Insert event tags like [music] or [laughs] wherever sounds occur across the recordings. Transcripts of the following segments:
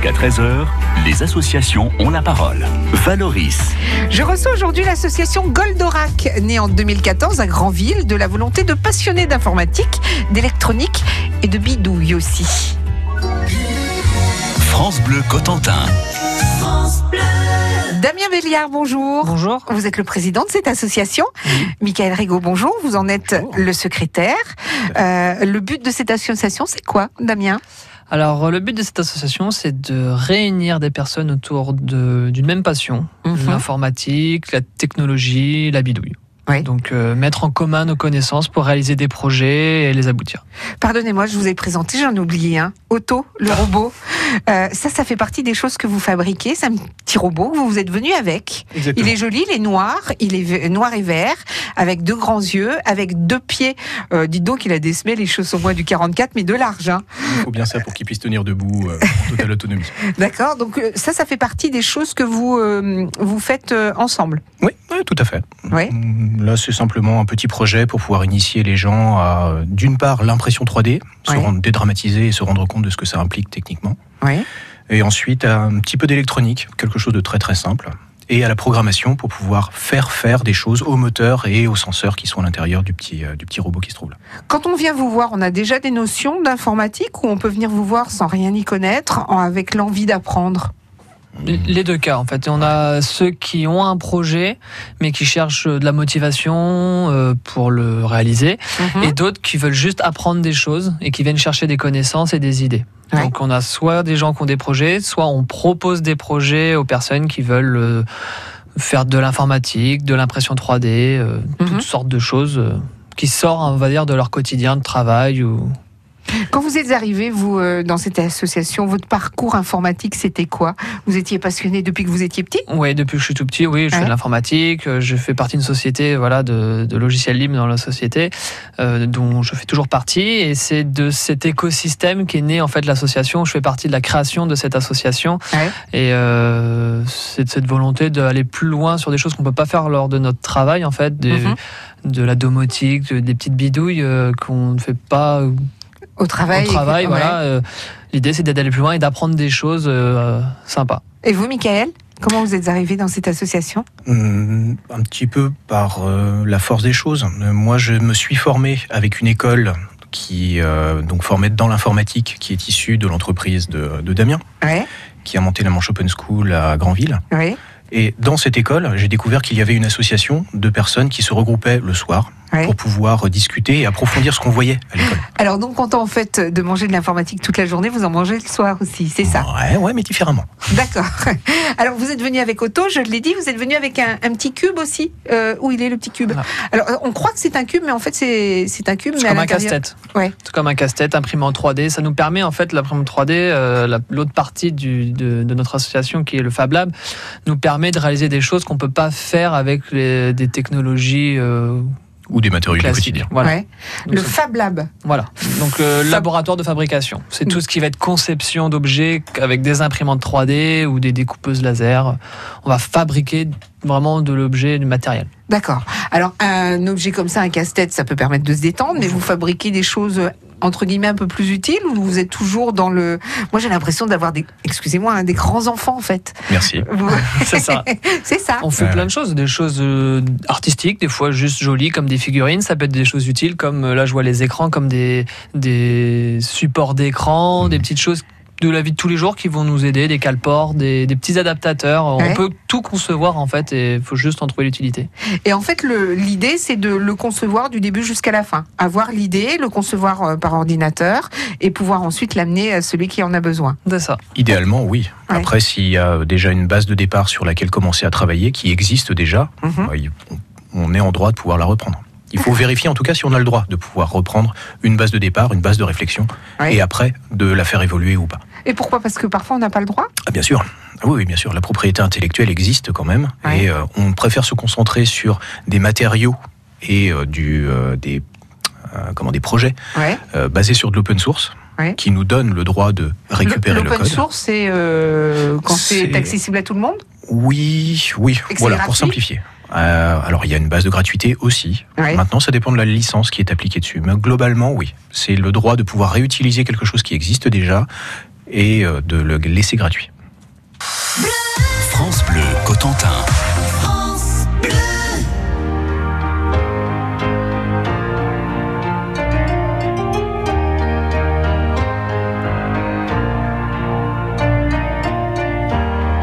Jusqu'à 13h, les associations ont la parole. Valoris. Je reçois aujourd'hui l'association Goldorak, née en 2014 à Granville, de la volonté de passionnés d'informatique, d'électronique et de bidouille aussi. France Bleu Cotentin. Damien Béliard, bonjour. Bonjour. Vous êtes le président de cette association. Michael Rigaud, bonjour. Vous en êtes le secrétaire. Euh, le but de cette association, c'est quoi, Damien? Alors, le but de cette association, c'est de réunir des personnes autour de- d'une même passion, Mhm. l'informatique, la technologie, la bidouille. Oui. Donc, euh, mettre en commun nos connaissances pour réaliser des projets et les aboutir. Pardonnez-moi, je vous ai présenté, j'en ai oublié un. Otto, le robot. Euh, ça, ça fait partie des choses que vous fabriquez. C'est un petit robot que vous êtes venu avec. Exactement. Il est joli, il est noir, il est noir et vert, avec deux grands yeux, avec deux pieds. Euh, dites donc, il a semelles, les choses au moins du 44, mais de large. hein. Il faut bien ça pour qu'il puisse tenir debout euh, en totale autonomie. [laughs] D'accord Donc ça, ça fait partie des choses que vous, vous faites ensemble. Oui, oui, tout à fait. Oui. Là, c'est simplement un petit projet pour pouvoir initier les gens à, d'une part, l'impression 3D, se rendre dédramatiser et se rendre compte de ce que ça implique techniquement. Et ensuite, à un petit peu d'électronique, quelque chose de très très simple. Et à la programmation pour pouvoir faire faire des choses au moteur et aux senseurs qui sont à l'intérieur du petit, euh, du petit robot qui se trouve là. Quand on vient vous voir, on a déjà des notions d'informatique ou on peut venir vous voir sans rien y connaître, avec l'envie d'apprendre? Les deux cas, en fait. On a ceux qui ont un projet, mais qui cherchent de la motivation euh, pour le réaliser, Mhm. et d'autres qui veulent juste apprendre des choses et qui viennent chercher des connaissances et des idées. Ouais. Donc on a soit des gens qui ont des projets, soit on propose des projets aux personnes qui veulent euh, faire de l'informatique, de l'impression 3D, euh, Mhm. toutes sortes de choses euh, qui sortent, on va dire, de leur quotidien de travail. Ou... Quand vous êtes arrivé, vous, euh, dans cette association, votre parcours informatique, c'était quoi? Vous étiez passionné depuis que vous étiez petit? Oui, depuis que je suis tout petit, oui, je fais de l'informatique, euh, je fais partie d'une société voilà, de, de logiciels libres dans la société, euh, dont je fais toujours partie, et c'est de cet écosystème qu'est né en fait l'association. Je fais partie de la création de cette association, Ouais. et euh, c'est de cette volonté d'aller plus loin sur des choses qu'on peut pas faire lors de notre travail, en fait, des- Mhm. de la domotique, de- des petites bidouilles qu'on ne fait pas Au travail au travail. Voilà, euh, l'idée c'est d'aller plus loin et d'apprendre des choses euh, sympas. Et vous, Michael Comment vous êtes arrivé dans cette association? Hum, Un petit peu par euh, la force des choses. Moi, je me suis formé avec une école qui euh, donc formait dans l'informatique, qui est issue de l'entreprise de, de Damien, Ouais, qui a monté la Manche Open School à Granville. ouais, Et dans cette école, j'ai découvert qu'il y avait une association de personnes qui se regroupaient le soir ouais. pour pouvoir discuter et approfondir ce qu'on voyait à l'école. Alors, donc, content en fait de manger de l'informatique toute la journée, vous en mangez le soir aussi, c'est ça? Ouais, ouais, mais différemment. D'accord. [laughs] Alors, vous êtes venu avec Otto, je l'ai dit, vous êtes venu avec un, un petit cube aussi. Euh, où il est le petit cube? Voilà. Alors, euh, on croit que c'est un cube, mais en fait, c'est c'est un cube, C'est comme un casse-tête. Ouais. C'est comme un casse-tête imprimé en 3D. Ça nous permet, en fait, l'imprimante 3D, euh, la- l'autre partie du- de, de notre association qui est le Fab Lab, nous permet de réaliser des choses qu'on peut pas faire avec les- des technologies euh, Ou des matériaux du classiques. quotidien. Voilà. Ouais. Donc, Le Fab Lab. voilà. Donc, euh, Fab- laboratoire de fabrication. C'est tout ce qui va être conception d'objets avec des imprimantes 3D ou des découpeuses laser. On va fabriquer vraiment de l'objet, du matériel. D'accord. Alors, un objet comme ça, un casse-tête, ça peut permettre de se détendre, mais vous fabriquez des choses entre guillemets un peu plus utiles ou vous êtes toujours dans le. Moi, j'ai l'impression d'avoir des, excusez-moi, hein, des grands enfants en fait. Merci. [laughs] [laughs] C'est ça. [laughs] C'est ça. On fait Ouais. plein de choses, des choses euh, artistiques, des fois juste jolies comme des figurines. Ça peut être des choses utiles comme euh, là je vois les écrans comme des, des supports d'écran, des petites choses de la vie de tous les jours qui vont nous aider, des calports, des, des petits adaptateurs. Ouais. On peut tout concevoir en fait et il faut juste en trouver l'utilité. Et en fait, l'idée, c'est de le concevoir du début jusqu'à la fin. Avoir l'idée, le concevoir euh, par ordinateur et pouvoir ensuite l'amener à celui qui en a besoin. C'est ça. Idéalement, oui. Ouais. Après, s'il y a déjà une base de départ sur laquelle commencer à travailler, qui existe déjà, Mhm. bah, on- on est en droit de pouvoir la reprendre. Il faut vérifier en tout cas si on a le droit de pouvoir reprendre une base de départ, une base de réflexion, Ouais. et après de la faire évoluer ou pas. Et pourquoi? Parce que parfois, on n'a pas le droit? Ah, bien sûr. Oui, oui, bien sûr. La propriété intellectuelle existe quand même, Ouais. et euh, on préfère se concentrer sur des matériaux et euh, du, euh, des, comment, des projets Ouais. basés sur de l'open source, Ouais. qui nous donnent le droit de récupérer le, L'open code. source, c'est quand c'est accessible à tout le monde? Oui, oui, voilà, gratuit? pour simplifier. Euh, alors, il y a une base de gratuité aussi. Ouais. Maintenant, ça dépend de la licence qui est appliquée dessus. Mais globalement, oui. C'est le droit de pouvoir réutiliser quelque chose qui existe déjà et euh, de le laisser gratuit. France Bleu Cotentin.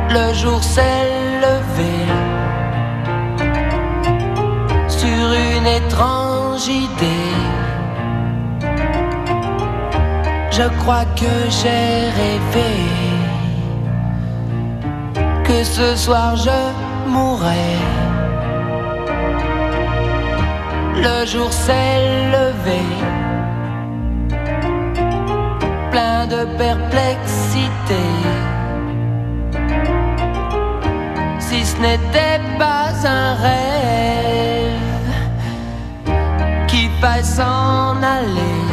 Le jour s'est levé sur une étrange idée. Je crois que j'ai rêvé que ce soir je mourrais. Le jour s'est levé, plein de perplexité. Si ce n'était pas un rêve qui va s'en aller.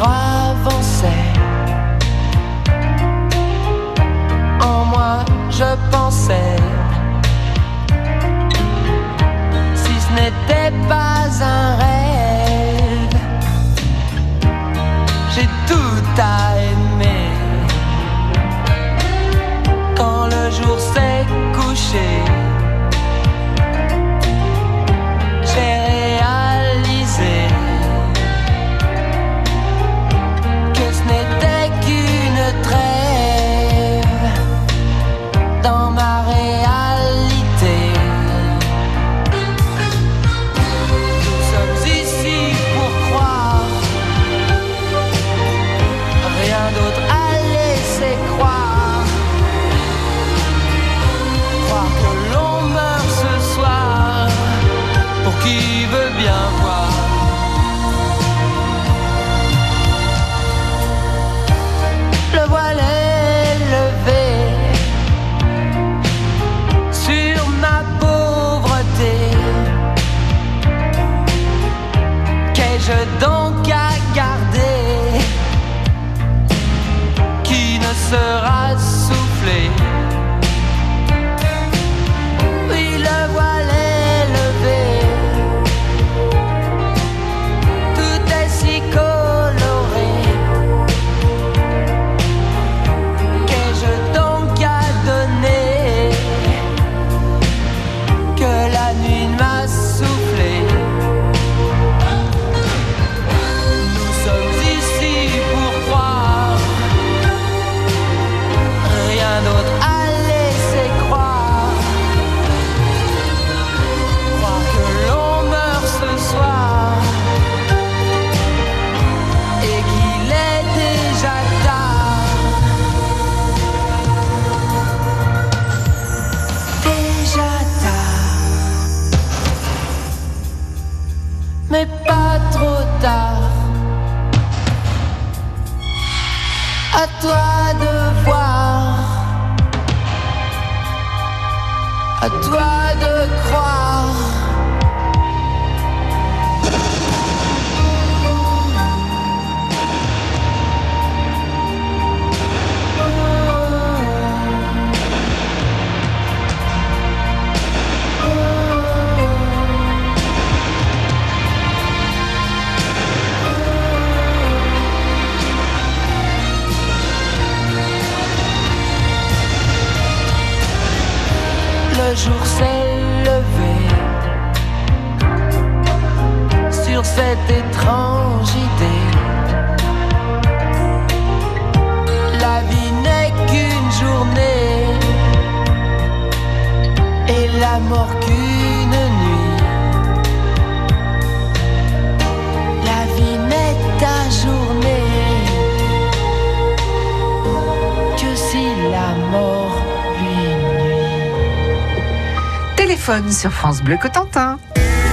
bras. le jour s'est levé sur cette étrange idée. La vie n'est qu'une journée et la mort sur France Bleu Cotentin.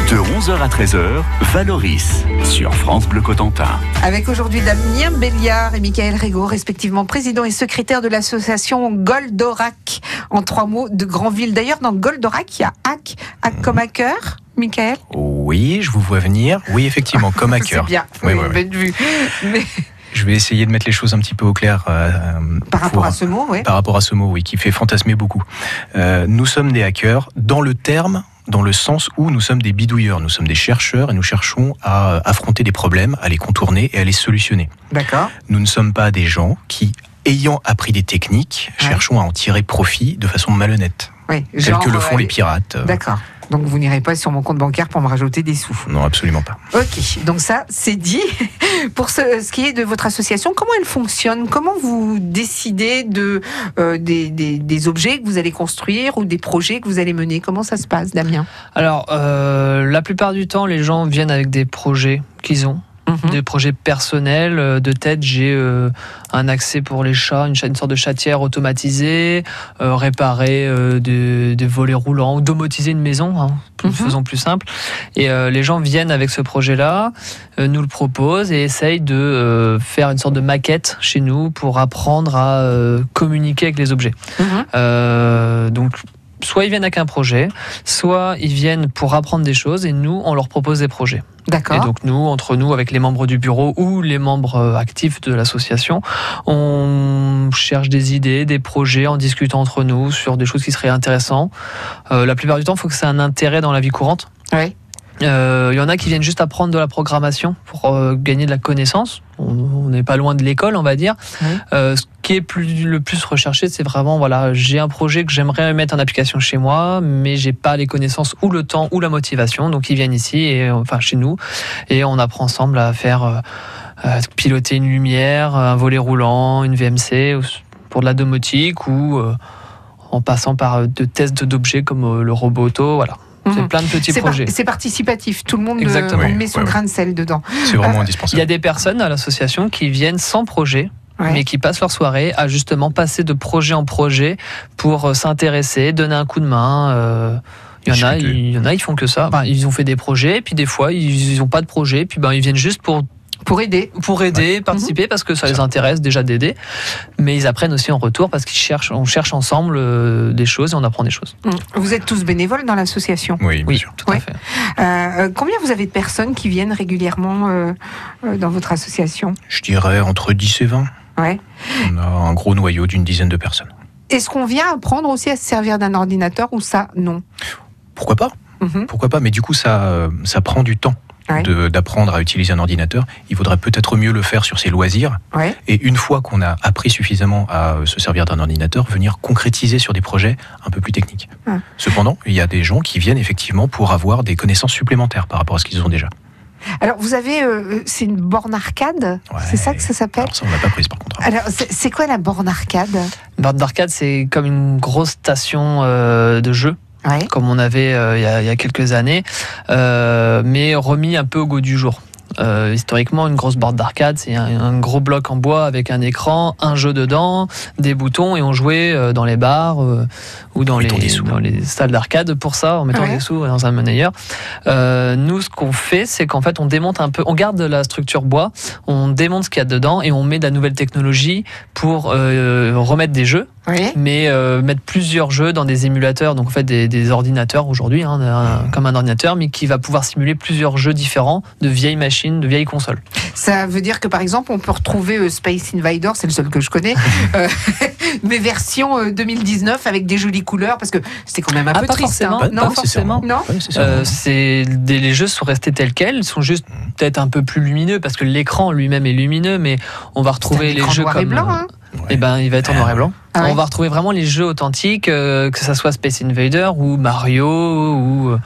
De 11h à 13h, Valoris sur France Bleu Cotentin. Avec aujourd'hui Damien Béliard et Michael Régaud, respectivement président et secrétaire de l'association Goldorak. En trois mots, de Grandville. D'ailleurs, dans Goldorak, il y a Hack, Hack mhm. comme hacker. Michael? Oui, je vous vois venir. Oui, effectivement, comme hacker. [laughs] C'est bien, oui, oui, oui, vue. Mais... Je vais essayer de mettre les choses un petit peu au clair. euh, par rapport pour- à ce mot, oui. par rapport à ce mot, oui, qui fait fantasmer beaucoup. Euh, nous sommes des hackers dans le terme, dans le sens où nous sommes des bidouilleurs, nous sommes des chercheurs et nous cherchons à euh, affronter des problèmes, à les contourner et à les solutionner. D'accord. Nous ne sommes pas des gens qui, ayant appris des techniques, Ouais. cherchons à en tirer profit de façon malhonnête, Oui, tel genre, que le font les pirates. D'accord. Donc vous n'irez pas sur mon compte bancaire pour me rajouter des sous. Non, absolument pas. Ok, donc ça, c'est dit. [laughs] Pour ce, ce qui est de votre association, comment elle fonctionne? Comment vous décidez de, euh, des, des- des objets que vous allez construire ou des projets que vous allez mener? Comment ça se passe, Damien? Alors, euh, la plupart du temps, les gens viennent avec des projets qu'ils ont, Mhm. des projets personnels. Euh, De tête, j'ai euh, un accès pour les chats, une, sorte de chatière automatisée, euh, réparer euh, des, des volets roulants ou domotiser une maison, hein, plus- Mhm. faisons plus simple. Et les gens viennent avec ce projet-là, nous le proposent et essayent de faire une sorte de maquette chez nous pour apprendre à communiquer avec les objets. Mhm. Donc, soit ils viennent avec un projet, soit ils viennent pour apprendre des choses et nous, on leur propose des projets. Et D'accord. donc, nous, entre nous, avec les membres du bureau ou les membres euh, actifs de l'association, on cherche des idées, des projets en discutant entre nous sur des choses qui seraient intéressantes. Euh, la plupart du temps, il faut que ça ait un intérêt dans la vie courante. Oui. Euh, Il y en a qui viennent juste apprendre de la programmation pour euh, gagner de la connaissance. On n'est pas loin de l'école, on va dire. Euh, ce qui est plus, le plus recherché, c'est vraiment voilà, j'ai un projet que j'aimerais mettre en application chez moi, mais j'ai pas les connaissances ou le temps ou la motivation. Donc ils viennent ici et euh, enfin chez nous et on apprend ensemble à faire euh, euh, piloter une lumière, un volet roulant, une VMC pour de la domotique ou euh, en passant par euh, de tests d'objets comme euh, le robot auto. Voilà, c'est Mhm. plein de petits par- projets. c'est participatif. Tout le monde euh, Exactement. on Oui, met son ouais, grain de sel dedans. C'est vraiment Euh, Il y indispensable. a des personnes à l'association qui viennent sans projet, Ouais. mais qui passent leur soirée à justement passer de projet en projet pour euh, s'intéresser, donner un coup de main. euh, Il y, en a, il y en a, ils font que ça. Enfin, ils ont fait des projets, puis des fois, ils n'ont pas de projet, puis ben, ils viennent juste pour, Pour aider. pour aider, participer, parce que ça les intéresse déjà d'aider. Mais ils apprennent aussi en retour parce qu'ils cherchent, on cherche ensemble euh, des choses et on apprend des choses. Mhm. Vous êtes tous bénévoles dans l'association? Oui, bien Oui, sûr. tout Ouais. à fait. Euh, euh, combien vous avez de personnes qui viennent régulièrement euh, dans votre association? Je dirais entre 10 et 20. Ouais. On a un gros noyau d'une dizaine de personnes. Est-ce qu'on vient apprendre aussi à se servir d'un ordinateur ou ça Non? Pourquoi pas? Mhm. Pourquoi pas? Mais du coup, ça, ça prend du temps Ouais. d'apprendre à utiliser un ordinateur. Il vaudrait peut-être mieux le faire sur ses loisirs. Ouais. Et une fois qu'on a appris suffisamment à euh, se servir d'un ordinateur, venir concrétiser sur des projets un peu plus techniques. Cependant, il y a des gens qui viennent effectivement pour avoir des connaissances supplémentaires par rapport à ce qu'ils ont déjà. Alors, vous avez, euh, c'est une borne arcade Ouais. C'est ça que ça s'appelle? Ça, on l'a pas prise par contre. Alors, c'est quoi la borne arcade? Une borne d'arcade, c'est comme une grosse station euh, de jeu. Ouais. comme on avait euh, il, y a, il y a quelques années, euh, mais remis un peu au goût du jour. Euh, historiquement, une grosse borne d'arcade, c'est un, un gros bloc en bois avec un écran, un jeu dedans, des boutons, et on jouait euh, dans les bars euh, ou dans les, dans les salles d'arcade pour ça, en mettant Ouais. des sous dans un monnayeur. Euh, nous, ce qu'on fait, c'est qu'en fait, on démonte un peu, on garde la structure bois, on démonte ce qu'il y a dedans et on met de la nouvelle technologie pour euh, remettre des jeux Oui. mais euh, mettre plusieurs jeux dans des émulateurs, donc en fait des, des ordinateurs aujourd'hui, hein, un- comme un ordinateur, mais qui va pouvoir simuler plusieurs jeux différents de vieilles machines, de vieilles consoles. Ça veut dire que, par exemple, on peut retrouver euh, Space Invader, c'est le seul que je connais, [laughs] euh, [laughs] mais version euh, 2019 avec des jolies couleurs, parce que c'était quand même un Ah, peu pas triste. forcément. hein. Pas non, forcément. non. Pas nécessairement. Euh, c'est des- les jeux sont restés tels quels, ils sont juste peut-être un peu plus lumineux parce que l'écran lui-même est lumineux, mais on va retrouver les jeux comme et blanc. hein. Ouais. Eh ben, il va être en noir et blanc. Ah ouais. On va retrouver vraiment les jeux authentiques, euh, que ça soit Space Invader ou Mario ou euh,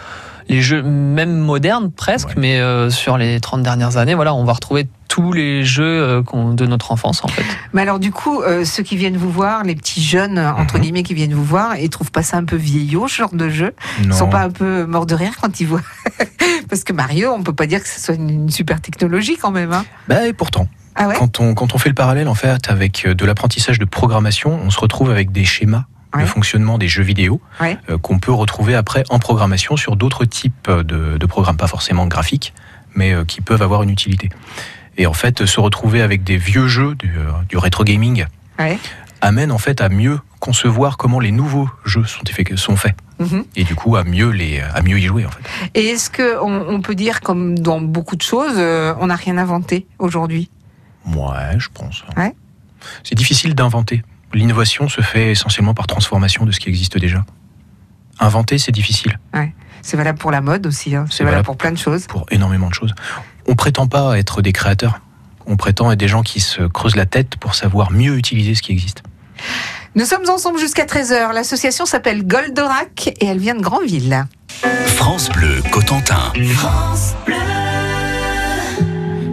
les jeux même modernes presque, Ouais. mais euh, sur les 30 dernières années, voilà, on va retrouver tous les jeux euh, de notre enfance en fait. Mais alors, du coup, euh, ceux qui viennent vous voir, les petits jeunes, entre Mhm. guillemets, qui viennent vous voir, ils trouvent pas ça un peu vieillot, ce genre de jeu? Ils non. sont pas un peu morts de rire quand ils voient? [laughs] Parce que Mario, on peut pas dire que ce soit une, super technologie quand même. Hein. Bah, et pourtant, Ah ouais quand, on, quand on fait le parallèle en fait avec euh, de l'apprentissage de programmation, on se retrouve avec des schémas Ouais. le fonctionnement des jeux vidéo, Ouais. euh, qu'on peut retrouver après en programmation sur d'autres types de, de programmes, pas forcément graphiques, mais euh, qui peuvent avoir une utilité. Et en fait, se retrouver avec des vieux jeux, du, euh, du rétro gaming, Ouais. amène en fait à mieux concevoir comment les nouveaux jeux sont, faits. Mhm. Et du coup, à mieux, les, à mieux y jouer, en fait. Et est-ce que on, on peut dire, comme dans beaucoup de choses, euh, on n'a rien inventé aujourd'hui? Ouais, je pense. Ouais. C'est difficile d'inventer. L'innovation se fait essentiellement par transformation de ce qui existe déjà. Inventer, c'est difficile C'est valable pour la mode aussi. hein. C'est valable valable. pour plein de choses. pour énormément de choses. On prétend pas être des créateurs. On prétend être des gens qui se creusent la tête pour savoir mieux utiliser ce qui existe. Nous sommes ensemble jusqu'à 13h. L'association s'appelle Goldorak et elle vient de Granville. France Bleu Cotentin.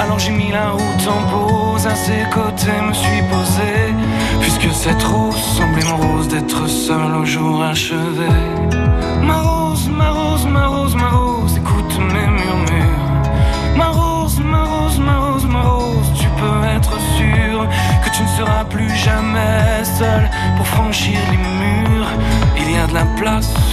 Alors j'ai mis la route en pause, à ses côtés me suis posé. Puisque cette rose semblait morose d'être seule au jour achevé. Ma rose, ma rose, ma rose, ma rose, écoute mes murmures. Ma rose, ma rose, ma rose, ma rose, tu peux être sûr que tu ne seras plus jamais seul pour franchir les murs. Il y a de la place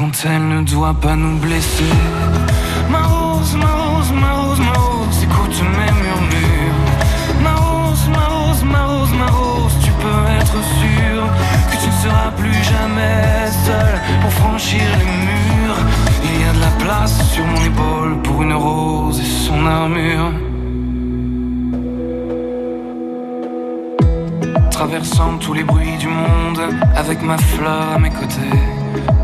Quand elle ne doit pas nous blesser. Ma rose, ma rose, ma rose, ma rose, écoute mes murmures. Ma rose, ma rose, ma rose, ma rose, tu peux être sûr que tu ne seras plus jamais seul pour franchir les murs. Il y a de la place sur mon épaule pour une rose et son armure. Traversant tous les bruits du monde avec ma fleur à mes côtés,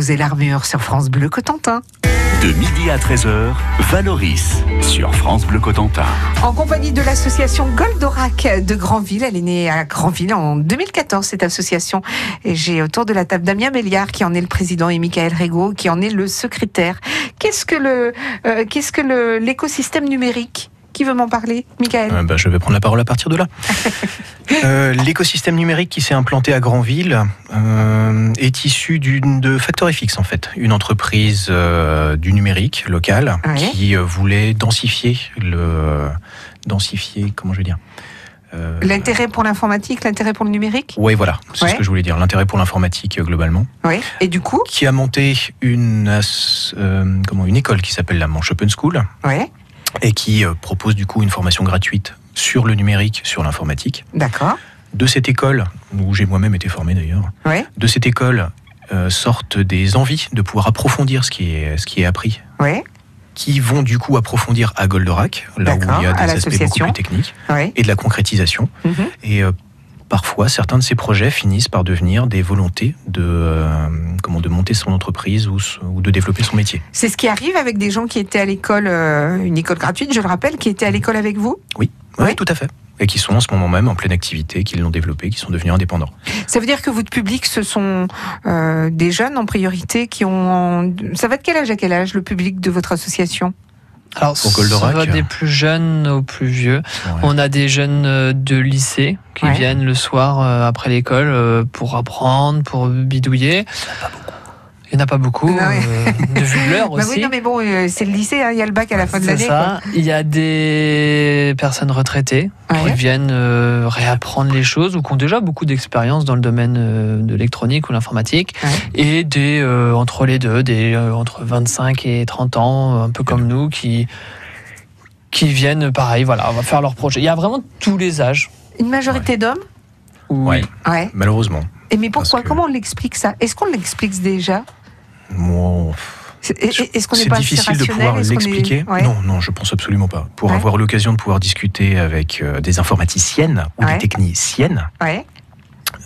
Et l'armure sur France Bleu Cotentin. De midi à 13h, Valoris sur France Bleu Cotentin. En compagnie de l'association Goldorak de Granville. Elle est née à Granville en 2014, cette association. Et j'ai autour de la table Damien Béliard, qui en est le président, et Michael Régaud, qui en est le secrétaire. Qu'est-ce que le, euh, qu'est-ce que l'écosystème numérique? Qui veut m'en parler Michael Euh, bah, je vais prendre la parole à partir de là. [laughs] Euh, L'écosystème numérique qui s'est implanté à Granville euh, est issu de Factor FX en fait, une entreprise euh, du numérique local Ouais. qui euh, voulait densifier le densifier comment je vais dire. L'intérêt pour l'informatique, l'intérêt pour le numérique? Ouais, voilà, c'est Ouais. ce que je voulais dire. L'intérêt pour l'informatique globalement, Oui. Et du coup? Qui a monté une comment une école qui s'appelle la Manche Open School Oui. Et qui euh, propose du coup une formation gratuite sur le numérique, sur l'informatique. D'accord. De cette école, où j'ai moi-même été formé d'ailleurs, Oui. de cette école euh, sortent des envies de pouvoir approfondir ce qui est, ce qui est appris, Ouais, qui vont du coup approfondir à Goldorak, là où il y a des aspects beaucoup plus techniques ouais. et de la concrétisation. Et euh, parfois, certains de ces projets finissent par devenir des volontés de, euh, comment, de monter son entreprise ou, de développer son métier. C'est ce qui arrive avec des gens qui étaient à l'école, euh, une école gratuite, je le rappelle, qui étaient à l'école avec vous? Oui, Ouais. tout à fait. Et qui sont en ce moment même en pleine activité, qui l'ont développé, qui sont devenus indépendants. Ça veut dire que votre public, ce sont euh, des jeunes en priorité qui ont. Ça va de quel âge à quel âge le public de votre association? Alors, Pour ça va des plus jeunes aux plus vieux. On a des jeunes euh, de lycée qui Ouais. viennent le soir euh, après l'école euh, pour apprendre, pour bidouiller. Il n'y en a pas beaucoup. Ah ouais. euh, de vue de l'heure [laughs] Bah aussi. oui, non, mais bon, euh, c'est le lycée, hein, il y a le bac à la fin de C'est l'année. ça. Il y a des personnes retraitées quoi. qui viennent euh, réapprendre les choses ou qui ont déjà beaucoup d'expérience dans le domaine euh, de l'électronique ou l'informatique. Ouais. Et des euh, entre les deux, des euh, entre 25 et 30 ans, un peu comme nous, qui qui viennent, pareil, voilà, on va faire leur projet. Il y a vraiment tous les âges. Une majorité d'hommes Oui. Malheureusement. Et mais pourquoi que- Comment on l'explique ça? Est-ce qu'on l'explique déjà? C'est- c'est difficile de pouvoir est- l'expliquer? Ouais. Non, non, je pense absolument pas. Pour Ouais. avoir l'occasion de pouvoir discuter avec euh, des informaticiennes ou Ouais. des techniciennes,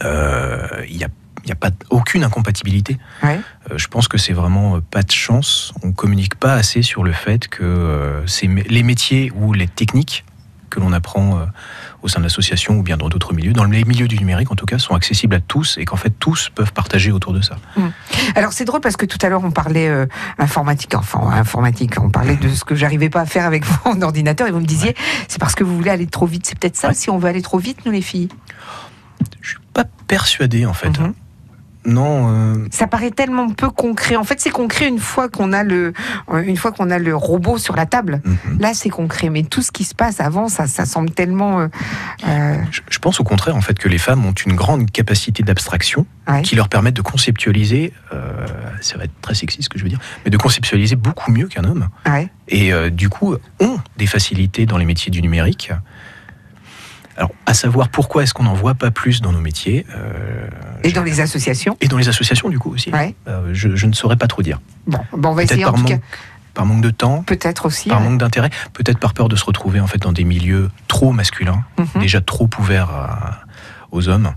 euh, il n'y a, il y a pas aucune incompatibilité. Ouais. Euh, je pense que c'est vraiment euh, pas de chance. On communique pas assez sur le fait que euh, ces mé- les métiers ou les techniques que l'on apprend au sein de l'association ou bien dans d'autres milieux, dans les milieux du numérique en tout cas, sont accessibles à tous et qu'en fait tous peuvent partager autour de ça. Alors c'est drôle parce que tout à l'heure on parlait euh, informatique, enfin informatique, on parlait de ce que j'arrivais pas à faire avec [laughs] mon ordinateur et vous me disiez c'est parce que vous voulez aller trop vite. C'est peut-être ça Ouais. si on veut aller trop vite nous les filles? Je suis pas persuadé en fait. Mhm. Non, euh, Ça paraît tellement peu concret. En fait c'est concret une fois qu'on a le euh, une fois qu'on a le robot sur la table. mhm. Là c'est concret, mais tout ce qui se passe avant ça ça semble tellement euh, Je, je pense au contraire en fait que les femmes ont une grande capacité d'abstraction ouais. qui leur permettent de conceptualiser, euh, ça va être très sexy ce que je veux dire, mais de conceptualiser beaucoup mieux qu'un homme. Ouais. Et du coup ont des facilités dans les métiers du numérique. Alors, à savoir pourquoi est-ce qu'on n'en voit pas plus dans nos métiers euh, Et dans les associations. et dans les associations du coup aussi. Ouais. Euh, je, je ne saurais pas trop dire. Bon, bon on va essayer en par cas. manque, par manque de temps, Peut-être aussi. par ouais. manque d'intérêt, peut-être par peur de se retrouver en fait dans des milieux trop masculins, Mhm. déjà trop ouverts à- aux hommes.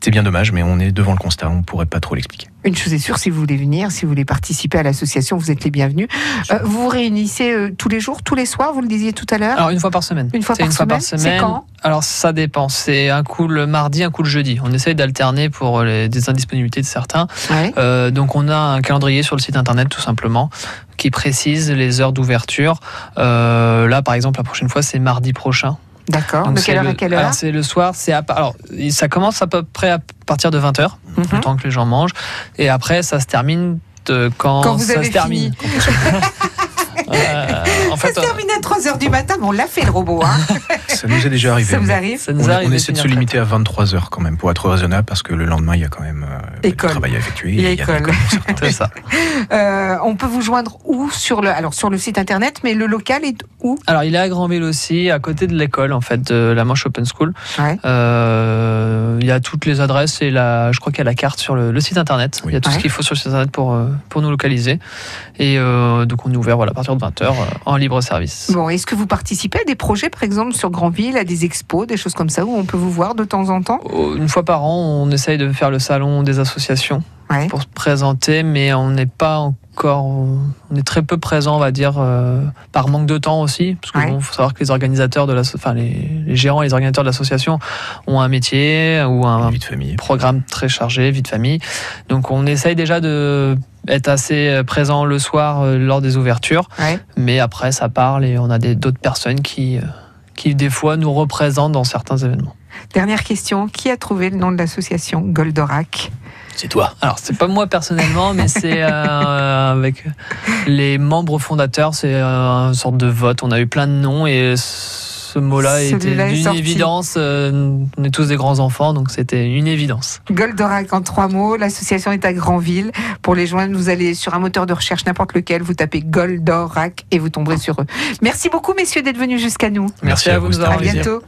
C'est bien dommage, mais on est devant le constat, on ne pourrait pas trop l'expliquer. Une chose est sûre, si vous voulez venir, si vous voulez participer à l'association, vous êtes les bienvenus. Euh, vous vous réunissez euh, tous les jours, tous les soirs, vous le disiez tout à l'heure Alors une fois par semaine. Une fois par une fois par semaine C'est semaine. quand Alors ça dépend. C'est un coup le mardi, un coup le jeudi. On essaye d'alterner pour les, des indisponibilités de certains. Ouais. Euh, donc on a un calendrier sur le site internet tout simplement qui précise les heures d'ouverture. Là par exemple la prochaine fois c'est mardi prochain. D'accord. De quelle heure à quelle heure C'est le soir. C'est à- alors ça commence à peu près à partir de 20 h Mhm. le temps que les gens mangent et après ça se termine de- quand, Quand vous ça avez se termine. Euh, [laughs] en Ça fait, se termine à 3h du matin, mais on l'a fait le robot. Hein. Ça nous est déjà arrivé. Ça vous mais arrive ça nous on, arrive on essaie de se limiter à 23 heures quand même pour être raisonnable parce que le lendemain il y a quand même euh, du École. travail à effectuer. Il y a école. C'est [laughs] ça. Euh, on peut vous joindre où sur le, alors sur le site internet, mais le local est où? Alors, il est à Granville aussi, à côté de l'école, en fait, de la Manche Open School. Ouais. Euh, il y a toutes les adresses et la, je crois qu'il y a la carte sur le, le site internet. Oui. Il y a tout Ouais. ce qu'il faut sur le site internet pour, euh, pour nous localiser. Et euh, donc, on est ouvert voilà, à partir de 20h en libre service. Bon, est-ce que vous participez à des projets, par exemple, sur Grandville, à des expos, des choses comme ça, où on peut vous voir de temps en temps Oh, Une fois par an, on essaye de faire le salon des associations Ouais. pour se présenter, mais on n'est pas encore. On est très peu présent, on va dire, euh, par manque de temps aussi. Parce qu'il Ouais. faut savoir que les organisateurs de la, enfin, les, les gérants et les organisateurs de l'association ont un métier ou un vie de famille. programme très chargé, vie de famille. Donc on essaye déjà de être assez euh, présent le soir euh, lors des ouvertures, Ouais. mais après ça parle et on a d'autres personnes qui, euh, qui des fois nous représentent dans certains événements. Dernière question, qui a trouvé le nom de l'association Goldorak? C'est toi. Alors c'est pas moi personnellement, mais c'est euh, avec les membres fondateurs, c'est euh, une sorte de vote. On a eu plein de noms et ce mot-là était sorti. évidence. Euh, on est tous des grands enfants, donc c'était une évidence. Goldorak en trois mots, l'association est à Granville. Pour les joindre, vous allez sur un moteur de recherche n'importe lequel, vous tapez Goldorak et vous tomberez sur eux. Merci beaucoup messieurs d'être venus jusqu'à nous. Merci à à vous vous, À un plaisir. bientôt.